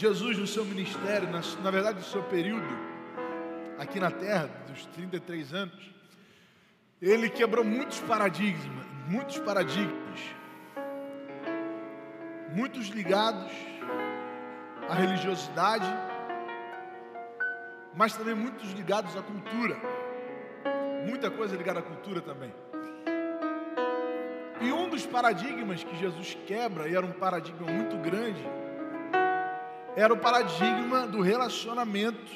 Jesus, no seu ministério, na, na verdade, no seu período aqui na terra, dos 33 anos, ele quebrou muitos paradigmas, muitos paradigmas, muitos ligados à religiosidade, mas também muitos ligados à cultura, muita coisa ligada à cultura também. E um dos paradigmas que Jesus quebra, e era um paradigma muito grande, era o paradigma do relacionamento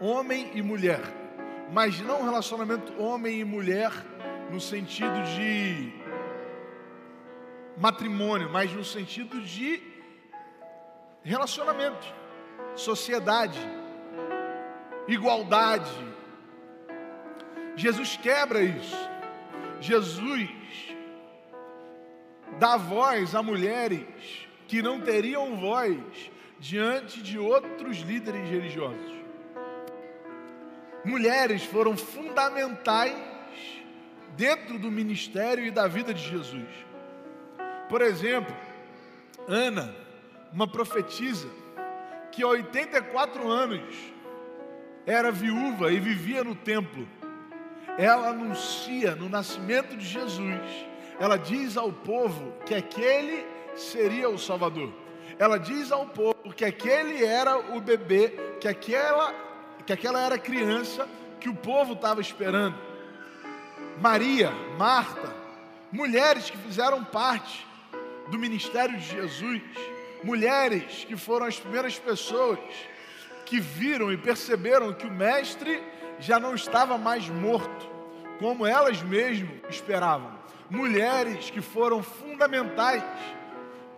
homem e mulher. Mas não relacionamento homem e mulher no sentido de matrimônio, mas no sentido de relacionamento, sociedade, igualdade. Jesus quebra isso. Jesus dá voz a mulheres que não teriam voz diante de outros líderes religiosos. Mulheres foram fundamentais dentro do ministério e da vida de Jesus. Por exemplo, Ana, uma profetisa que há 84 anos era viúva e vivia no templo ela anuncia no nascimento de Jesus, ela diz ao povo que aquele seria o Salvador. Ela diz ao povo que aquele era o bebê, que aquela, que aquela era a criança que o povo estava esperando. Maria, Marta, mulheres que fizeram parte do ministério de Jesus, mulheres que foram as primeiras pessoas que viram e perceberam que o Mestre já não estava mais morto, como elas mesmas esperavam. Mulheres que foram fundamentais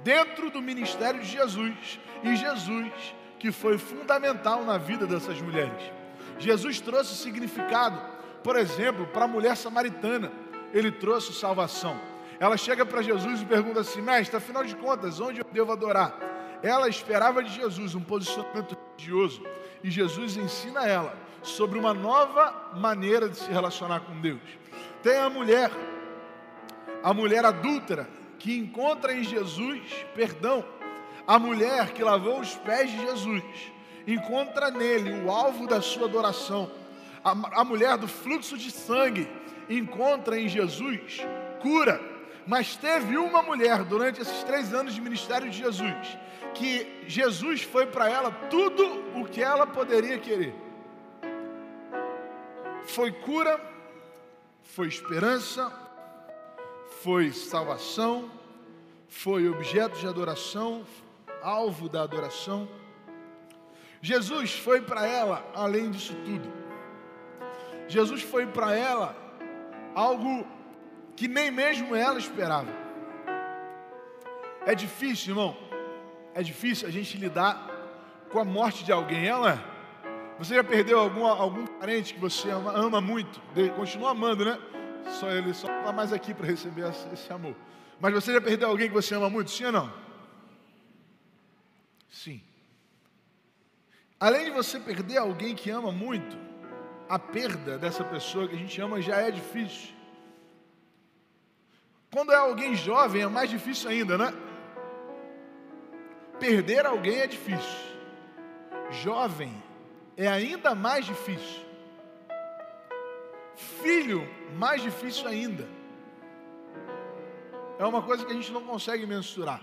dentro do ministério de Jesus e Jesus que foi fundamental na vida dessas mulheres. Jesus trouxe significado, por exemplo, para a mulher samaritana, ele trouxe salvação. Ela chega para Jesus e pergunta assim: Mestre, afinal de contas, onde eu devo adorar? Ela esperava de Jesus um posicionamento religioso e Jesus ensina ela sobre uma nova maneira de se relacionar com Deus. Tem a mulher, a mulher adúltera, que encontra em Jesus perdão. A mulher que lavou os pés de Jesus, encontra nele o alvo da sua adoração. A, a mulher do fluxo de sangue encontra em Jesus cura. Mas teve uma mulher durante esses três anos de ministério de Jesus, que Jesus foi para ela tudo o que ela poderia querer foi cura, foi esperança, foi salvação, foi objeto de adoração, alvo da adoração. Jesus foi para ela além disso tudo. Jesus foi para ela algo que nem mesmo ela esperava. É difícil, irmão. É difícil a gente lidar com a morte de alguém, ela é? Você já perdeu algum, algum parente que você ama, ama muito? Continua amando, né? Só ele só está mais aqui para receber esse, amor. Mas você já perdeu alguém que você ama muito? Sim ou não? Sim. Além de você perder alguém que ama muito, a perda dessa pessoa que a gente ama já é difícil. Quando é alguém jovem é mais difícil ainda, né? Perder alguém é difícil. Jovem é ainda mais difícil. Filho, mais difícil ainda. É uma coisa que a gente não consegue mensurar.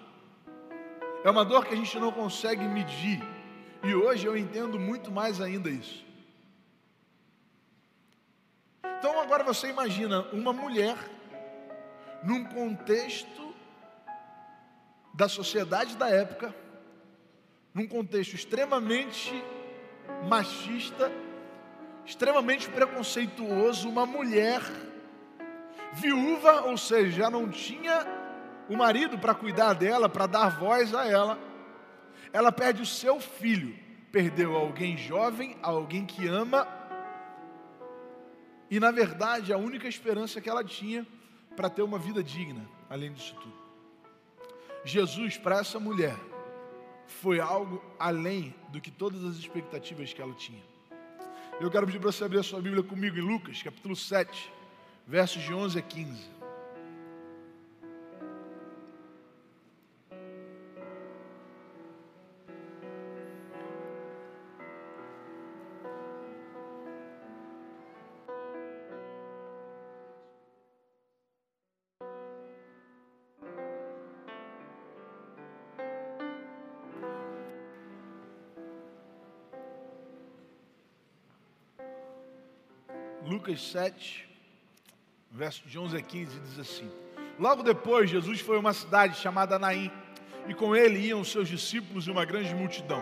É uma dor que a gente não consegue medir. E hoje eu entendo muito mais ainda isso. Então agora você imagina uma mulher num contexto da sociedade da época, num contexto extremamente machista, extremamente preconceituoso, uma mulher viúva, ou seja, já não tinha o marido para cuidar dela, para dar voz a ela. Ela perde o seu filho, perdeu alguém jovem, alguém que ama, e na verdade a única esperança que ela tinha para ter uma vida digna, além disso tudo. Jesus, para essa mulher, foi algo além do que todas as expectativas que ela tinha. Eu quero pedir para você abrir a sua Bíblia comigo em Lucas, capítulo 7, versos de 11 a 15. Lucas 7, verso de 11 a 15, diz assim: Logo depois, Jesus foi a uma cidade chamada Naim, e com ele iam seus discípulos e uma grande multidão.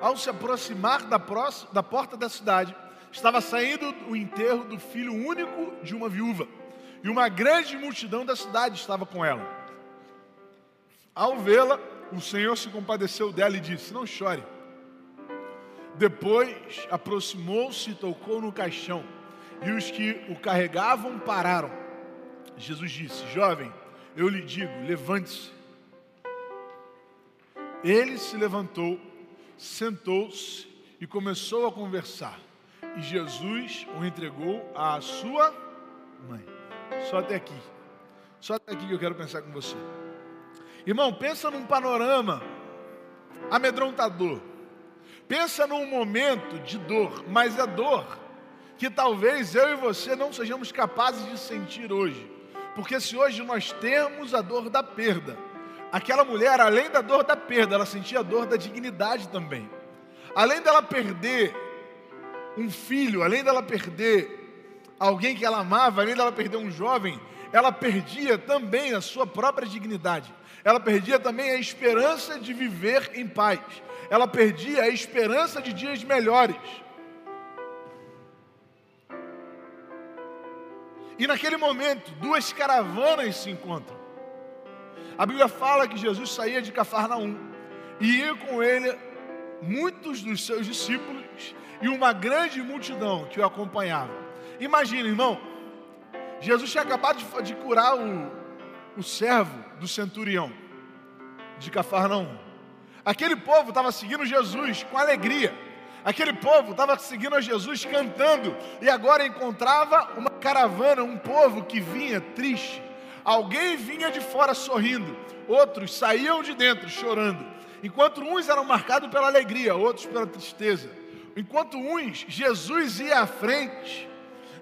Ao se aproximar da, próxima, da porta da cidade, estava saindo o enterro do filho único de uma viúva, e uma grande multidão da cidade estava com ela. Ao vê-la, o Senhor se compadeceu dela e disse: Não chore. Depois aproximou-se e tocou no caixão, e os que o carregavam pararam. Jesus disse: Jovem, eu lhe digo, levante-se. Ele se levantou, sentou-se e começou a conversar. E Jesus o entregou à sua mãe. Só até aqui. Só até aqui que eu quero pensar com você. Irmão, pensa num panorama amedrontador. Pensa num momento de dor, mas é dor que talvez eu e você não sejamos capazes de sentir hoje. Porque se hoje nós temos a dor da perda, aquela mulher, além da dor da perda, ela sentia a dor da dignidade também. Além dela perder um filho, além dela perder alguém que ela amava, além dela perder um jovem, ela perdia também a sua própria dignidade ela perdia também a esperança de viver em paz, ela perdia a esperança de dias melhores. E naquele momento, duas caravanas se encontram. A Bíblia fala que Jesus saía de Cafarnaum e ia com ele muitos dos seus discípulos e uma grande multidão que o acompanhava. Imagina, irmão, Jesus tinha acabado de, curar o, o servo do centurião de Cafarnaum. Aquele povo estava seguindo Jesus com alegria. Aquele povo estava seguindo a Jesus cantando e agora encontrava uma caravana, um povo que vinha triste. Alguém vinha de fora sorrindo, outros saíam de dentro chorando. Enquanto uns eram marcados pela alegria, outros pela tristeza. Enquanto uns, Jesus ia à frente,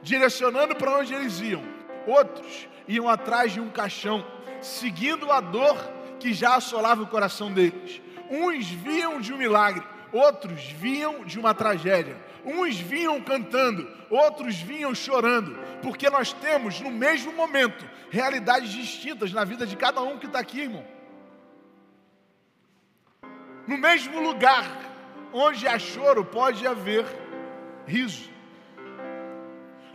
direcionando para onde eles iam. Outros iam atrás de um caixão, seguindo a dor que já assolava o coração deles. Uns viam de um milagre, outros vinham de uma tragédia. Uns vinham cantando, outros vinham chorando, porque nós temos no mesmo momento realidades distintas na vida de cada um que está aqui, irmão. No mesmo lugar onde há choro, pode haver riso.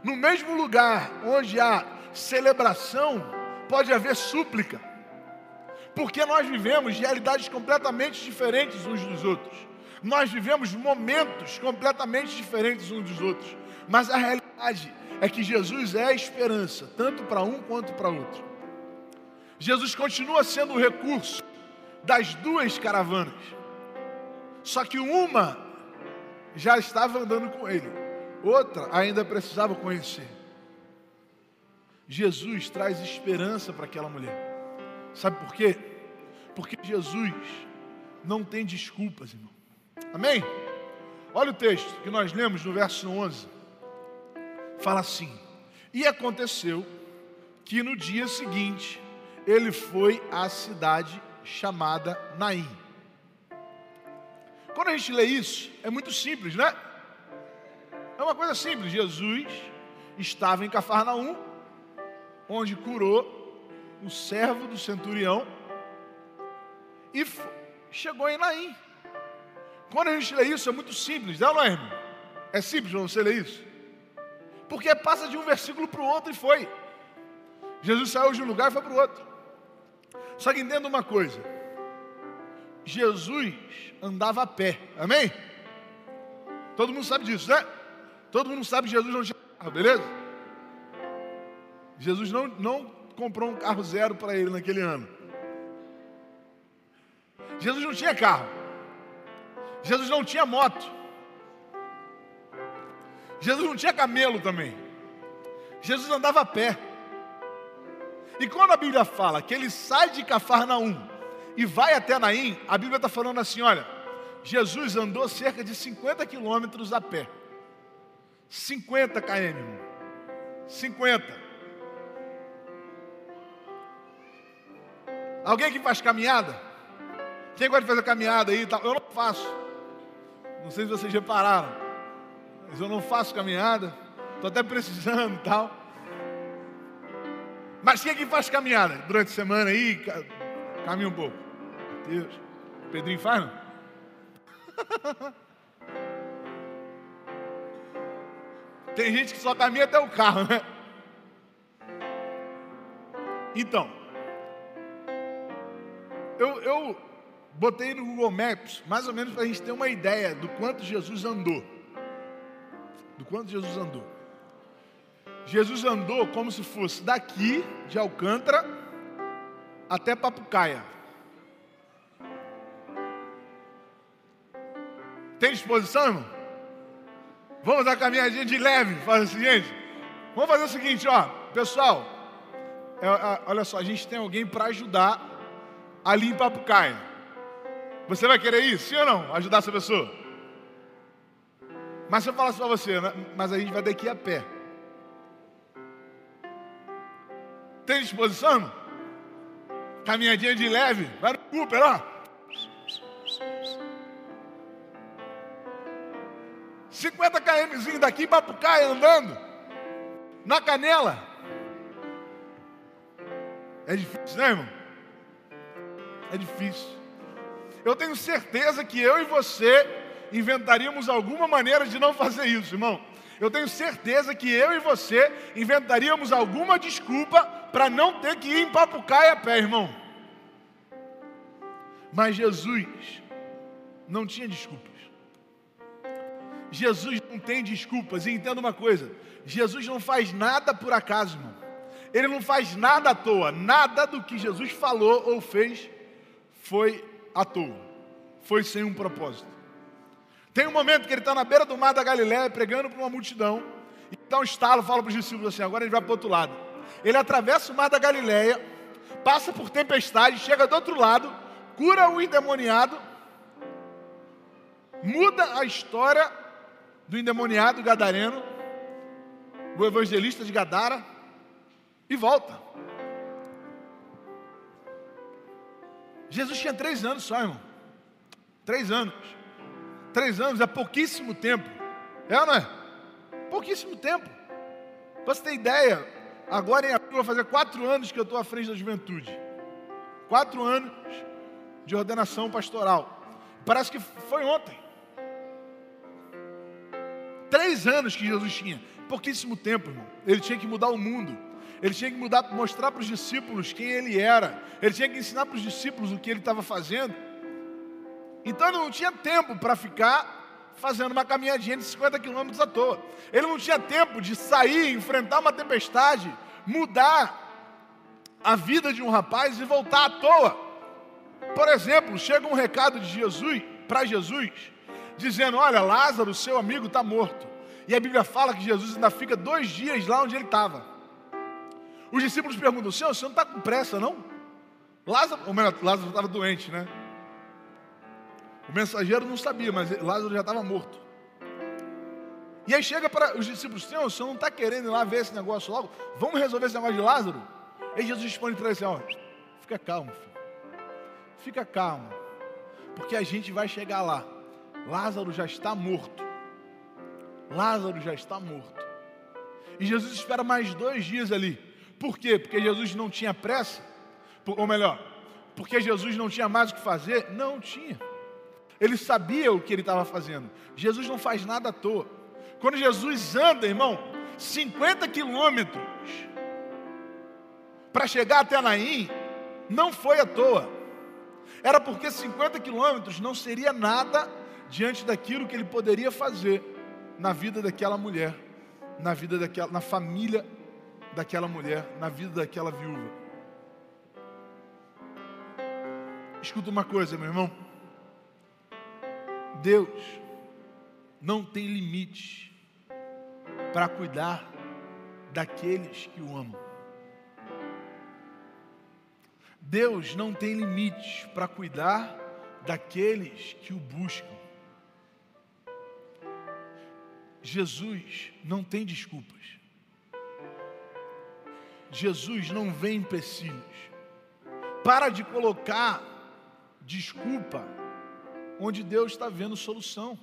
No mesmo lugar onde há celebração, pode haver súplica. Porque nós vivemos realidades completamente diferentes uns dos outros. Nós vivemos momentos completamente diferentes uns dos outros. Mas a realidade é que Jesus é a esperança, tanto para um quanto para outro. Jesus continua sendo o recurso das duas caravanas. Só que uma já estava andando com ele, outra ainda precisava conhecer. Jesus traz esperança para aquela mulher. Sabe por quê? Porque Jesus não tem desculpas, irmão. Amém? Olha o texto que nós lemos no verso 11. Fala assim: E aconteceu que no dia seguinte ele foi à cidade chamada Naim. Quando a gente lê isso, é muito simples, né? É uma coisa simples. Jesus estava em Cafarnaum, onde curou o servo do centurião e chegou em Naim. Quando a gente lê isso, é muito simples, não é, irmão? É simples você ler isso? Porque passa de um versículo para o outro e foi. Jesus saiu de um lugar e foi para o outro. Só que entenda uma coisa: Jesus andava a pé, amém? Todo mundo sabe disso, né? Todo mundo sabe que Jesus não tinha carro, beleza? Jesus não, não comprou um carro zero para ele naquele ano. Jesus não tinha carro. Jesus não tinha moto. Jesus não tinha camelo também. Jesus andava a pé. E quando a Bíblia fala que ele sai de Cafarnaum e vai até Naim, a Bíblia está falando assim: olha, Jesus andou cerca de 50 quilômetros a pé. 50 km, irmão. 50. Alguém que faz caminhada? Quem gosta de fazer caminhada aí? Eu não faço. Não sei se vocês repararam, mas eu não faço caminhada. estou até precisando tal. Mas quem é que faz caminhada durante a semana aí? Caminha um pouco. Deus. Pedrinho faz, não? Tem gente que só caminha até o carro, né? Então, eu, eu botei no Google Maps, mais ou menos para a gente ter uma ideia do quanto Jesus andou. Do quanto Jesus andou. Jesus andou como se fosse daqui, de Alcântara, até Papucaia. Tem disposição, irmão? Vamos dar caminhadinha de leve, faz o seguinte. Vamos fazer o seguinte, ó, pessoal. É, é, olha só, a gente tem alguém para ajudar ali em Papucaia. Você vai querer ir, sim ou não? Ajudar essa pessoa? Mas se eu falasse para você, né? mas a gente vai daqui a pé. Tem disposição? Caminhadinha de leve, vai no Cooper, ó. 50 kmzinho daqui para Pucaia andando. Na canela. É difícil, né, irmão? É difícil. Eu tenho certeza que eu e você inventaríamos alguma maneira de não fazer isso, irmão. Eu tenho certeza que eu e você inventaríamos alguma desculpa para não ter que ir em Papucaia a pé, irmão. Mas Jesus não tinha desculpas. Jesus não tem desculpas. E entenda uma coisa: Jesus não faz nada por acaso, irmão. Ele não faz nada à toa. Nada do que Jesus falou ou fez foi à toa. Foi sem um propósito. Tem um momento que ele está na beira do mar da Galiléia pregando para uma multidão. E dá um estalo, fala para os discípulos assim: agora ele vai para o outro lado. Ele atravessa o mar da Galiléia, passa por tempestade, chega do outro lado, cura o endemoniado, muda a história do endemoniado gadareno, do evangelista de Gadara, e volta. Jesus tinha três anos só, irmão. Três anos. Três anos é pouquíssimo tempo. É ou não é? Pouquíssimo tempo. Para você ter ideia, agora em abril vai fazer quatro anos que eu estou à frente da juventude. Quatro anos de ordenação pastoral. Parece que foi ontem. Três anos que Jesus tinha. Pouquíssimo tempo, irmão. Ele tinha que mudar o mundo. Ele tinha que mudar, mostrar para os discípulos quem ele era. Ele tinha que ensinar para os discípulos o que ele estava fazendo. Então ele não tinha tempo para ficar fazendo uma caminhadinha de 50 quilômetros à toa. Ele não tinha tempo de sair, enfrentar uma tempestade, mudar a vida de um rapaz e voltar à toa. Por exemplo, chega um recado de Jesus para Jesus, dizendo: Olha, Lázaro, seu amigo, está morto. E a Bíblia fala que Jesus ainda fica dois dias lá onde ele estava. Os discípulos perguntam: Senhor, o senhor não está com pressa, não? Lázaro, ou melhor, Lázaro estava doente, né? O mensageiro não sabia, mas Lázaro já estava morto. E aí chega para os discípulos: Senhor, o senhor não está querendo ir lá ver esse negócio logo? Vamos resolver esse negócio de Lázaro? E Jesus responde para ele assim: ó, Fica calmo, filho. Fica calmo. Porque a gente vai chegar lá. Lázaro já está morto. Lázaro já está morto. E Jesus espera mais dois dias ali. Por quê? Porque Jesus não tinha pressa? Ou melhor, porque Jesus não tinha mais o que fazer? Não tinha. Ele sabia o que ele estava fazendo. Jesus não faz nada à toa. Quando Jesus anda, irmão, 50 quilômetros para chegar até Naim, não foi à toa. Era porque 50 quilômetros não seria nada diante daquilo que ele poderia fazer na vida daquela mulher, na vida daquela, na família daquela mulher, na vida daquela viúva. Escuta uma coisa, meu irmão. Deus não tem limite para cuidar daqueles que o amam. Deus não tem limites para cuidar daqueles que o buscam. Jesus não tem desculpas. Jesus não vê empecilhos. Para de colocar desculpa onde Deus está vendo solução.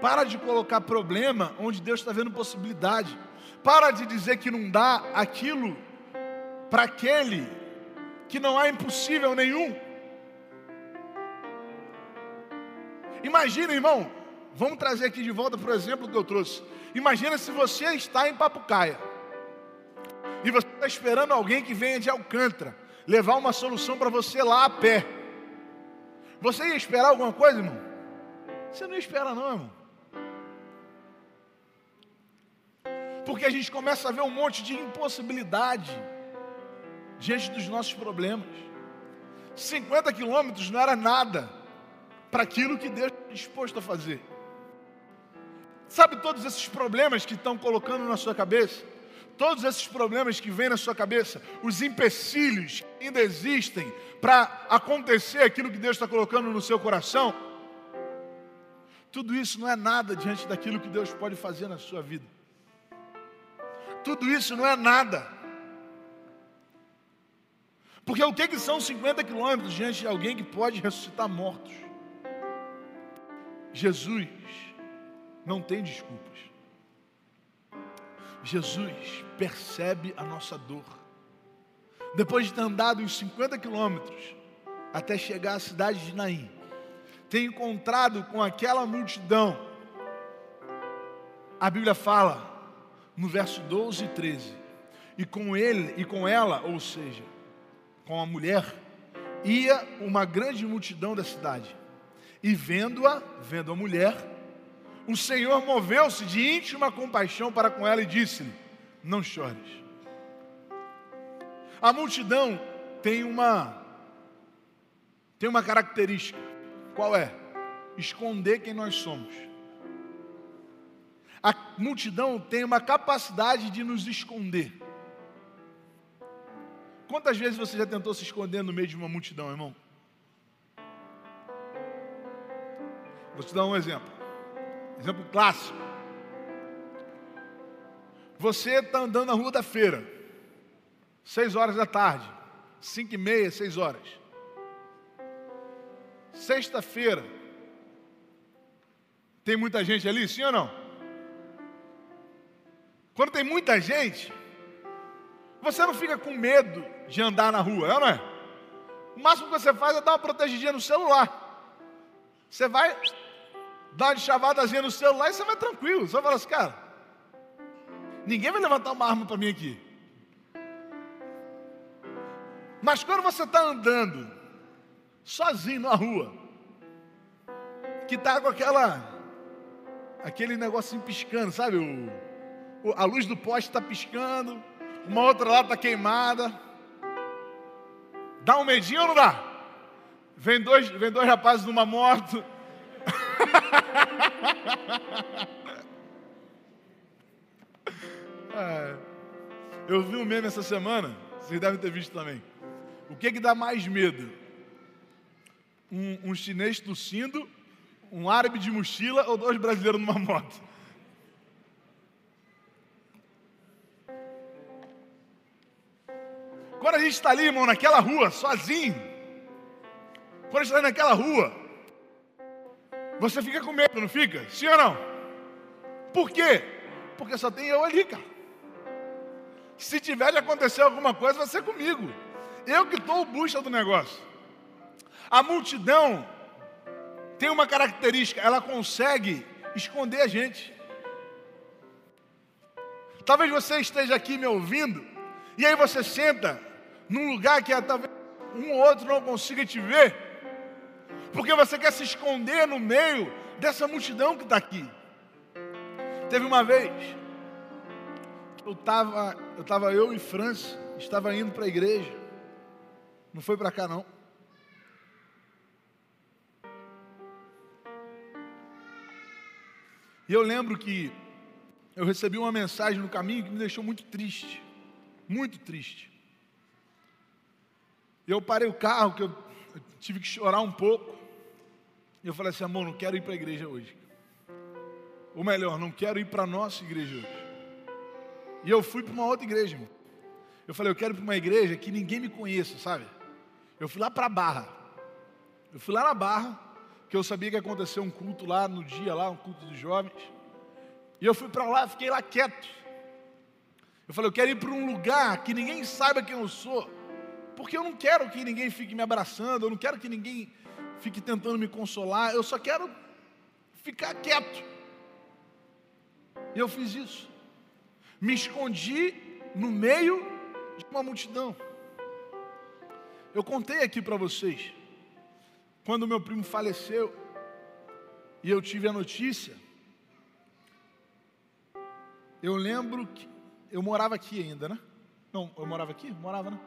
Para de colocar problema onde Deus está vendo possibilidade. Para de dizer que não dá aquilo para aquele que não há impossível nenhum. Imagina, irmão, vamos trazer aqui de volta o exemplo que eu trouxe. Imagina se você está em Papucaia e você está esperando alguém que venha de Alcântara levar uma solução para você lá a pé. Você ia esperar alguma coisa, irmão? Você não ia esperar, não, irmão. Porque a gente começa a ver um monte de impossibilidade diante dos nossos problemas. 50 quilômetros não era nada para aquilo que Deus está disposto a fazer. Sabe todos esses problemas que estão colocando na sua cabeça? Todos esses problemas que vêm na sua cabeça, os empecilhos que ainda existem para acontecer aquilo que Deus está colocando no seu coração, tudo isso não é nada diante daquilo que Deus pode fazer na sua vida. Tudo isso não é nada. Porque o que, que são 50 quilômetros diante de alguém que pode ressuscitar mortos? Jesus não tem desculpas. Jesus percebe a nossa dor. Depois de ter andado uns 50 quilômetros até chegar à cidade de Naim, ter encontrado com aquela multidão, a Bíblia fala no verso 12 e 13, e com ele e com ela, ou seja, com a mulher, ia uma grande multidão da cidade. E vendo-a, vendo a mulher, o Senhor moveu-se de íntima compaixão para com ela e disse-lhe: Não chores. A multidão tem uma tem uma característica. Qual é? Esconder quem nós somos. A multidão tem uma capacidade de nos esconder. Quantas vezes você já tentou se esconder no meio de uma multidão, irmão? Vou te dar um exemplo. Exemplo clássico. Você está andando na rua da feira, seis horas da tarde, cinco e meia, seis horas. Sexta-feira, tem muita gente ali, sim ou não? Quando tem muita gente, você não fica com medo de andar na rua, é não é? O máximo que você faz é dar uma protegidinha no celular. Você vai dar uma chavadazinha no celular e você vai tranquilo. Você vai falar assim, cara, ninguém vai levantar uma arma para mim aqui. Mas quando você está andando sozinho na rua, que está com aquela, aquele negocinho piscando, sabe? O, a luz do poste está piscando, uma outra lá está queimada. Dá um medinho ou não dá? Vem dois, vem dois rapazes numa moto. é, eu vi um meme essa semana, vocês devem ter visto também. O que, que dá mais medo? Um, um chinês tossindo, um árabe de mochila ou dois brasileiros numa moto? Quando a gente está ali, irmão, naquela rua, sozinho, quando a gente está naquela rua, você fica com medo, não fica? Sim ou não? Por quê? Porque só tem eu ali, cara. Se tiver de acontecer alguma coisa, vai ser comigo. Eu que estou o bucha do negócio. A multidão tem uma característica, ela consegue esconder a gente. Talvez você esteja aqui me ouvindo, e aí você senta num lugar que talvez um ou outro não consiga te ver, porque você quer se esconder no meio dessa multidão que está aqui. Teve uma vez, eu estava eu, tava, eu e França, estava indo para a igreja, não foi para cá não. E eu lembro que eu recebi uma mensagem no caminho que me deixou muito triste, muito triste. Eu parei o carro, que eu, tive que chorar um pouco. E eu falei assim, amor, não quero ir para a igreja hoje. Ou melhor, não quero ir para a nossa igreja hoje. E eu fui para uma outra igreja, irmão. Eu falei, eu quero ir para uma igreja que ninguém me conheça, sabe? Eu fui lá para a Barra. Eu fui lá na Barra, que eu sabia que ia acontecer um culto lá no dia, lá, um culto dos jovens. E eu fui para lá, fiquei lá quieto. Eu falei, eu quero ir para um lugar que ninguém saiba quem eu sou. Porque eu não quero que ninguém fique me abraçando, eu não quero que ninguém fique tentando me consolar, eu só quero ficar quieto. E eu fiz isso. Me escondi no meio de uma multidão. Eu contei aqui para vocês, quando meu primo faleceu, e eu tive a notícia, eu lembro que eu morava aqui ainda, né? Não, eu morava aqui? Morava, né?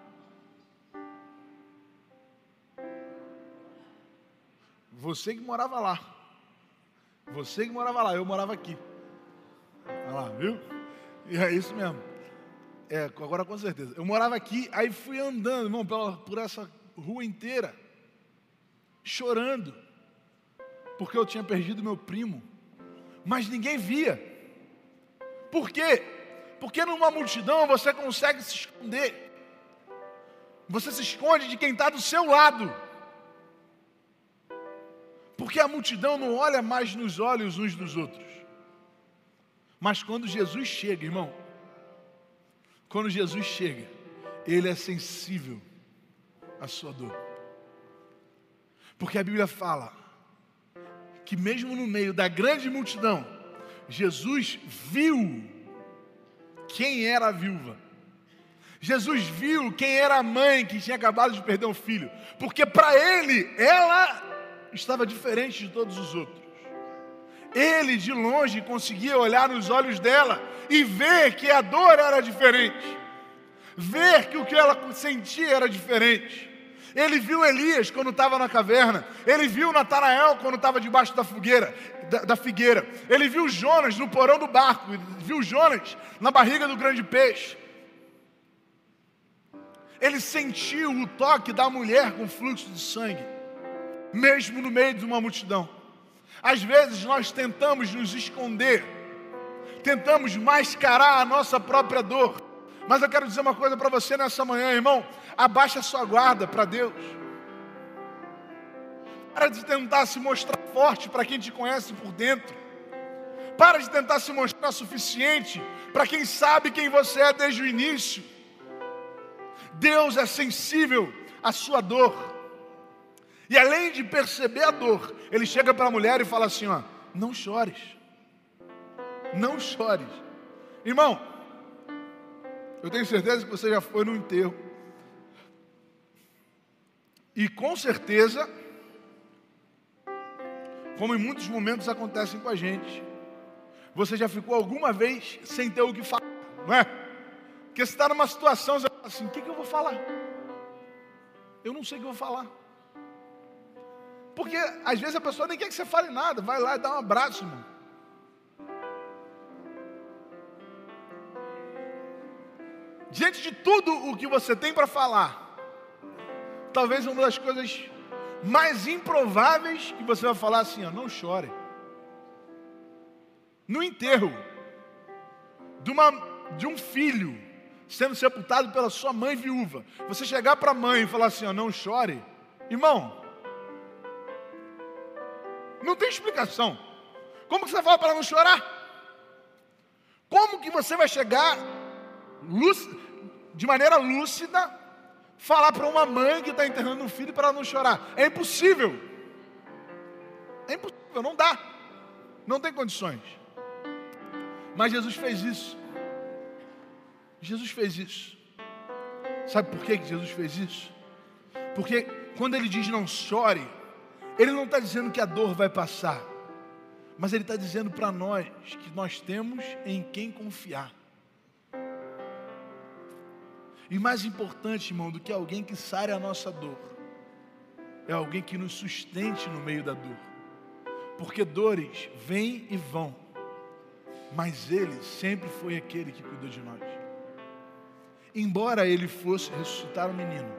Você que morava lá. Você que morava lá, eu morava aqui. Olha lá, viu? E é isso mesmo. É, agora com certeza. Eu morava aqui, aí fui andando, irmão, pela, por essa rua inteira, chorando, porque eu tinha perdido meu primo, mas ninguém via. Por quê? Porque numa multidão você consegue se esconder, você se esconde de quem está do seu lado. Porque a multidão não olha mais nos olhos uns dos outros. Mas quando Jesus chega, irmão, quando Jesus chega, ele é sensível à sua dor. Porque a Bíblia fala que mesmo no meio da grande multidão, Jesus viu quem era a viúva. Jesus viu quem era a mãe que tinha acabado de perder um filho, porque para ele ela estava diferente de todos os outros. Ele de longe conseguia olhar nos olhos dela e ver que a dor era diferente, ver que o que ela sentia era diferente. Ele viu Elias quando estava na caverna, ele viu Natanael quando estava debaixo da fogueira, da, da, figueira, ele viu Jonas no porão do barco, viu Jonas na barriga do grande peixe. Ele sentiu o toque da mulher com fluxo de sangue mesmo no meio de uma multidão. Às vezes nós tentamos nos esconder, tentamos mascarar a nossa própria dor. Mas eu quero dizer uma coisa para você nessa manhã, irmão: abaixa a sua guarda para Deus. Para de tentar se mostrar forte para quem te conhece por dentro. Para de tentar se mostrar suficiente para quem sabe quem você é desde o início. Deus é sensível à sua dor. E além de perceber a dor, ele chega para a mulher e fala assim: ó, não chores. Não chores. Irmão, eu tenho certeza que você já foi no enterro. E com certeza, como em muitos momentos acontecem com a gente, você já ficou alguma vez sem ter o que falar, não é? Porque você está numa situação, você fala assim: o que, que eu vou falar? Eu não sei o que eu vou falar. Porque às vezes a pessoa nem quer que você fale nada, vai lá e dá um abraço, irmão. Diante de tudo o que você tem para falar, talvez uma das coisas mais improváveis que você vai falar assim, ó, não chore. No enterro de, uma, de um filho sendo sepultado pela sua mãe viúva, você chegar para a mãe e falar assim, ó, não chore, irmão, não tem explicação. Como que você fala para não chorar? Como que você vai chegar de maneira lúcida falar para uma mãe que está enterrando um filho para não chorar? É impossível. É impossível, não dá. Não tem condições. Mas Jesus fez isso. Jesus fez isso. Sabe por que Jesus fez isso? Porque quando ele diz não chore, ele não está dizendo que a dor vai passar, mas Ele está dizendo para nós que nós temos em quem confiar. E mais importante, irmão, do que alguém que sare a nossa dor, é alguém que nos sustente no meio da dor. Porque dores vêm e vão, mas Ele sempre foi aquele que cuidou de nós. Embora Ele fosse ressuscitar o menino,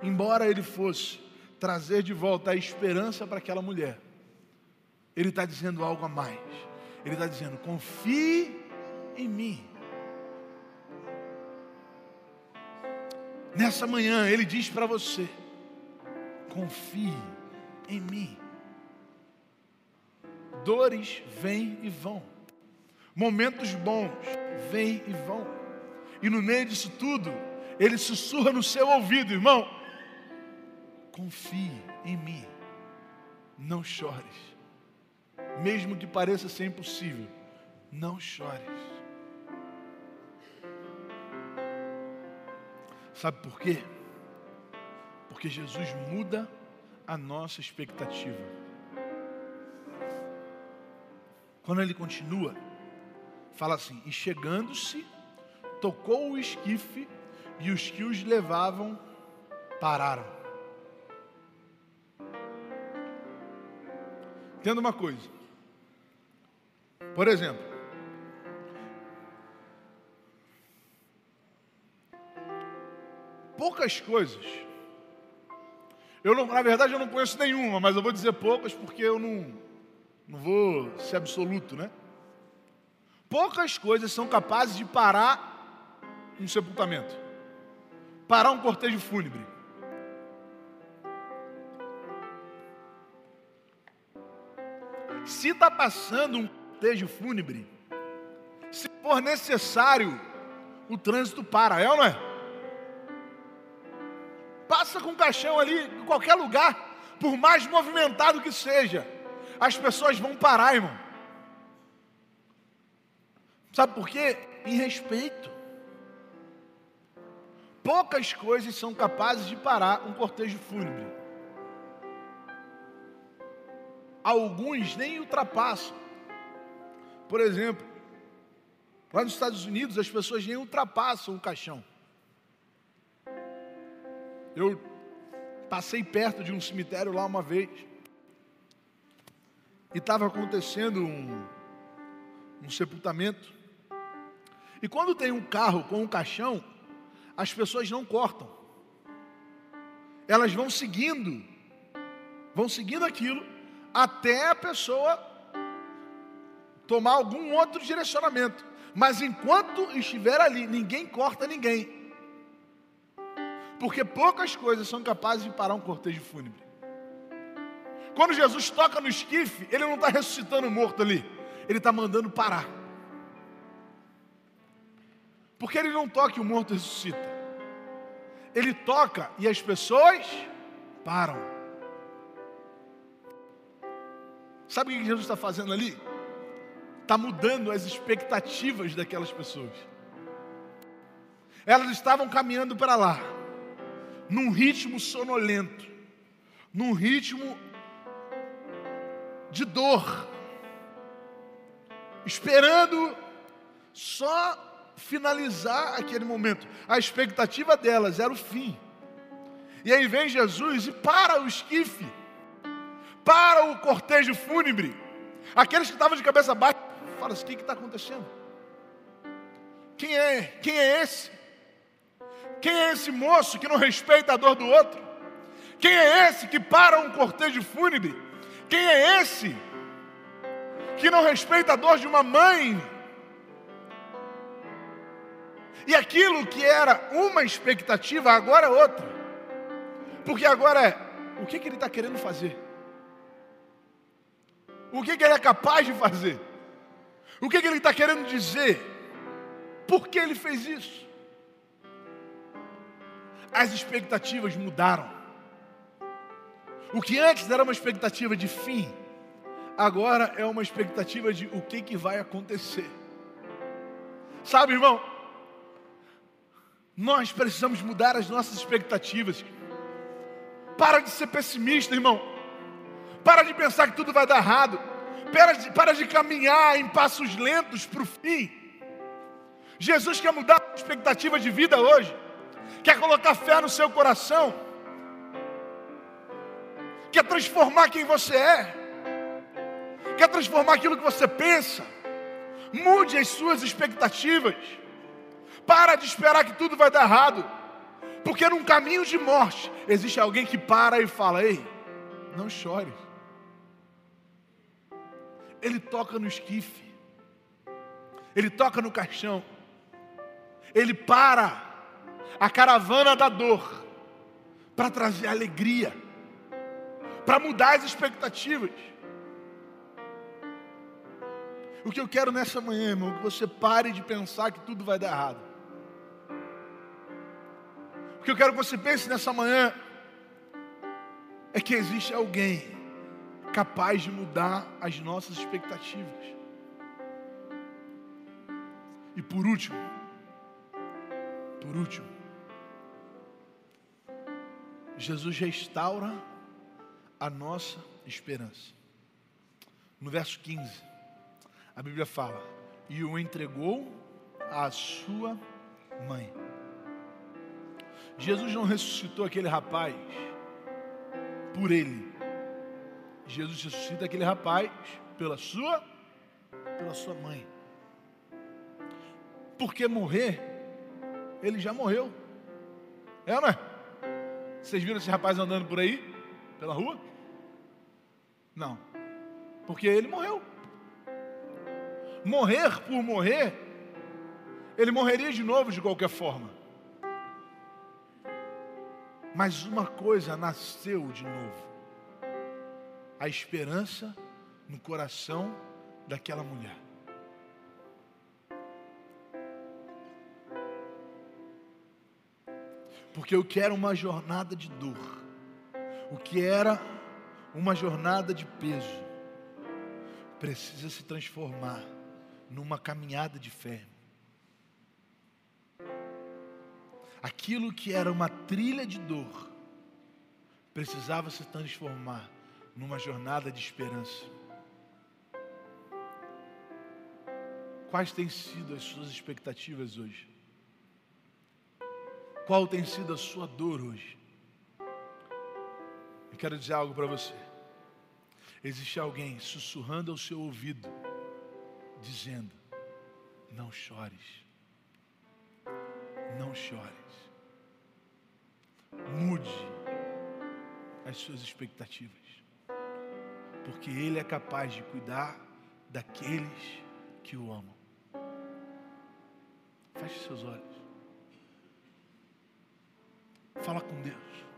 embora Ele fosse trazer de volta a esperança para aquela mulher, Ele está dizendo algo a mais. Ele está dizendo: confie em mim. Nessa manhã, Ele diz para você: confie em mim. Dores vêm e vão. Momentos bons vêm e vão. E no meio disso tudo, ele sussurra no seu ouvido, irmão: confie em mim, não chores. Mesmo que pareça ser impossível, não chores. Sabe por quê? Porque Jesus muda a nossa expectativa. Quando ele continua, fala assim: E chegando-se, tocou o esquife, e os que os levavam pararam. Entenda uma coisa. Por exemplo, poucas coisas. Eu não, na verdade, eu não conheço nenhuma, mas eu vou dizer poucas porque eu não, não vou ser absoluto, né? Poucas coisas são capazes de parar um sepultamento, parar um cortejo fúnebre. Se está passando um cortejo fúnebre, se for necessário, o trânsito para, é ou não é? passa com o caixão ali em qualquer lugar, por mais movimentado que seja, as pessoas vão parar, irmão. Sabe por quê? Em respeito. Poucas coisas são capazes de parar um cortejo fúnebre. Alguns nem ultrapassam. Por exemplo, lá nos Estados Unidos as pessoas nem ultrapassam o caixão. Eu passei perto de um cemitério lá uma vez. E estava acontecendo um, um sepultamento. E quando tem um carro com um caixão, as pessoas não cortam. Elas vão seguindo, vão seguindo aquilo até a pessoa tomar algum outro direcionamento. Mas enquanto estiver ali, ninguém corta ninguém. Porque poucas coisas são capazes de parar um cortejo fúnebre. Quando Jesus toca no esquife, ele não está ressuscitando o morto ali, ele está mandando parar. Porque ele não toca e o morto ressuscita. Ele toca e as pessoas param. Sabe o que Jesus está fazendo ali? Está mudando as expectativas daquelas pessoas. Elas estavam caminhando para lá num ritmo sonolento, num ritmo de dor, esperando só finalizar aquele momento. A expectativa delas era o fim. E aí vem Jesus e para o esquife, para o cortejo fúnebre. Aqueles que estavam de cabeça baixa, fala assim: o que está acontecendo? Quem é? Quem é esse? Quem é esse moço que não respeita a dor do outro? Quem é esse que para um cortejo fúnebre? Quem é esse que não respeita a dor de uma mãe? E aquilo que era uma expectativa, agora é outra. Porque agora é o que, que ele está querendo fazer? O que, que ele é capaz de fazer? O que, que ele está querendo dizer? Por que ele fez isso? as expectativas mudaram. O que antes era uma expectativa de fim, agora é uma expectativa de o que, que vai acontecer. Sabe, irmão? Nós precisamos mudar as nossas expectativas. Para de ser pessimista, irmão. Para de pensar que tudo vai dar errado. Para de, para de caminhar em passos lentos para o fim. Jesus quer mudar a expectativa de vida hoje quer colocar fé no seu coração, quer transformar quem você é, quer transformar aquilo que você pensa, mude as suas expectativas, para de esperar que tudo vai dar errado, porque num caminho de morte existe alguém que para e fala: Ei, não chore. Ele toca no esquife, ele toca no caixão, ele para a caravana da dor, para trazer alegria, para mudar as expectativas. O que eu quero nessa manhã, irmão, é que você pare de pensar que tudo vai dar errado. O que eu quero que você pense nessa manhã é que existe alguém capaz de mudar as nossas expectativas. E por último, por último, Jesus restaura a nossa esperança. No verso 15, a Bíblia fala: E o entregou à sua mãe. Jesus não ressuscitou aquele rapaz por ele. Jesus ressuscita aquele rapaz pela sua pela sua mãe. Porque morrer, ele já morreu. É, não é? Vocês viram esse rapaz andando por aí? Pela rua? Não. Porque ele morreu. Morrer por morrer, ele morreria de novo de qualquer forma. Mas uma coisa nasceu de novo: a esperança no coração daquela mulher. Porque eu quero uma jornada de dor, o que era uma jornada de peso, precisa se transformar numa caminhada de fé. Aquilo que era uma trilha de dor precisava se transformar numa jornada de esperança. Quais têm sido as suas expectativas hoje? Qual tem sido a sua dor hoje? Eu quero dizer algo para você. Existe alguém sussurrando ao seu ouvido, dizendo: Não chores, não chores. Mude as suas expectativas, porque Ele é capaz de cuidar daqueles que o amam. Feche seus olhos. Fala com Deus.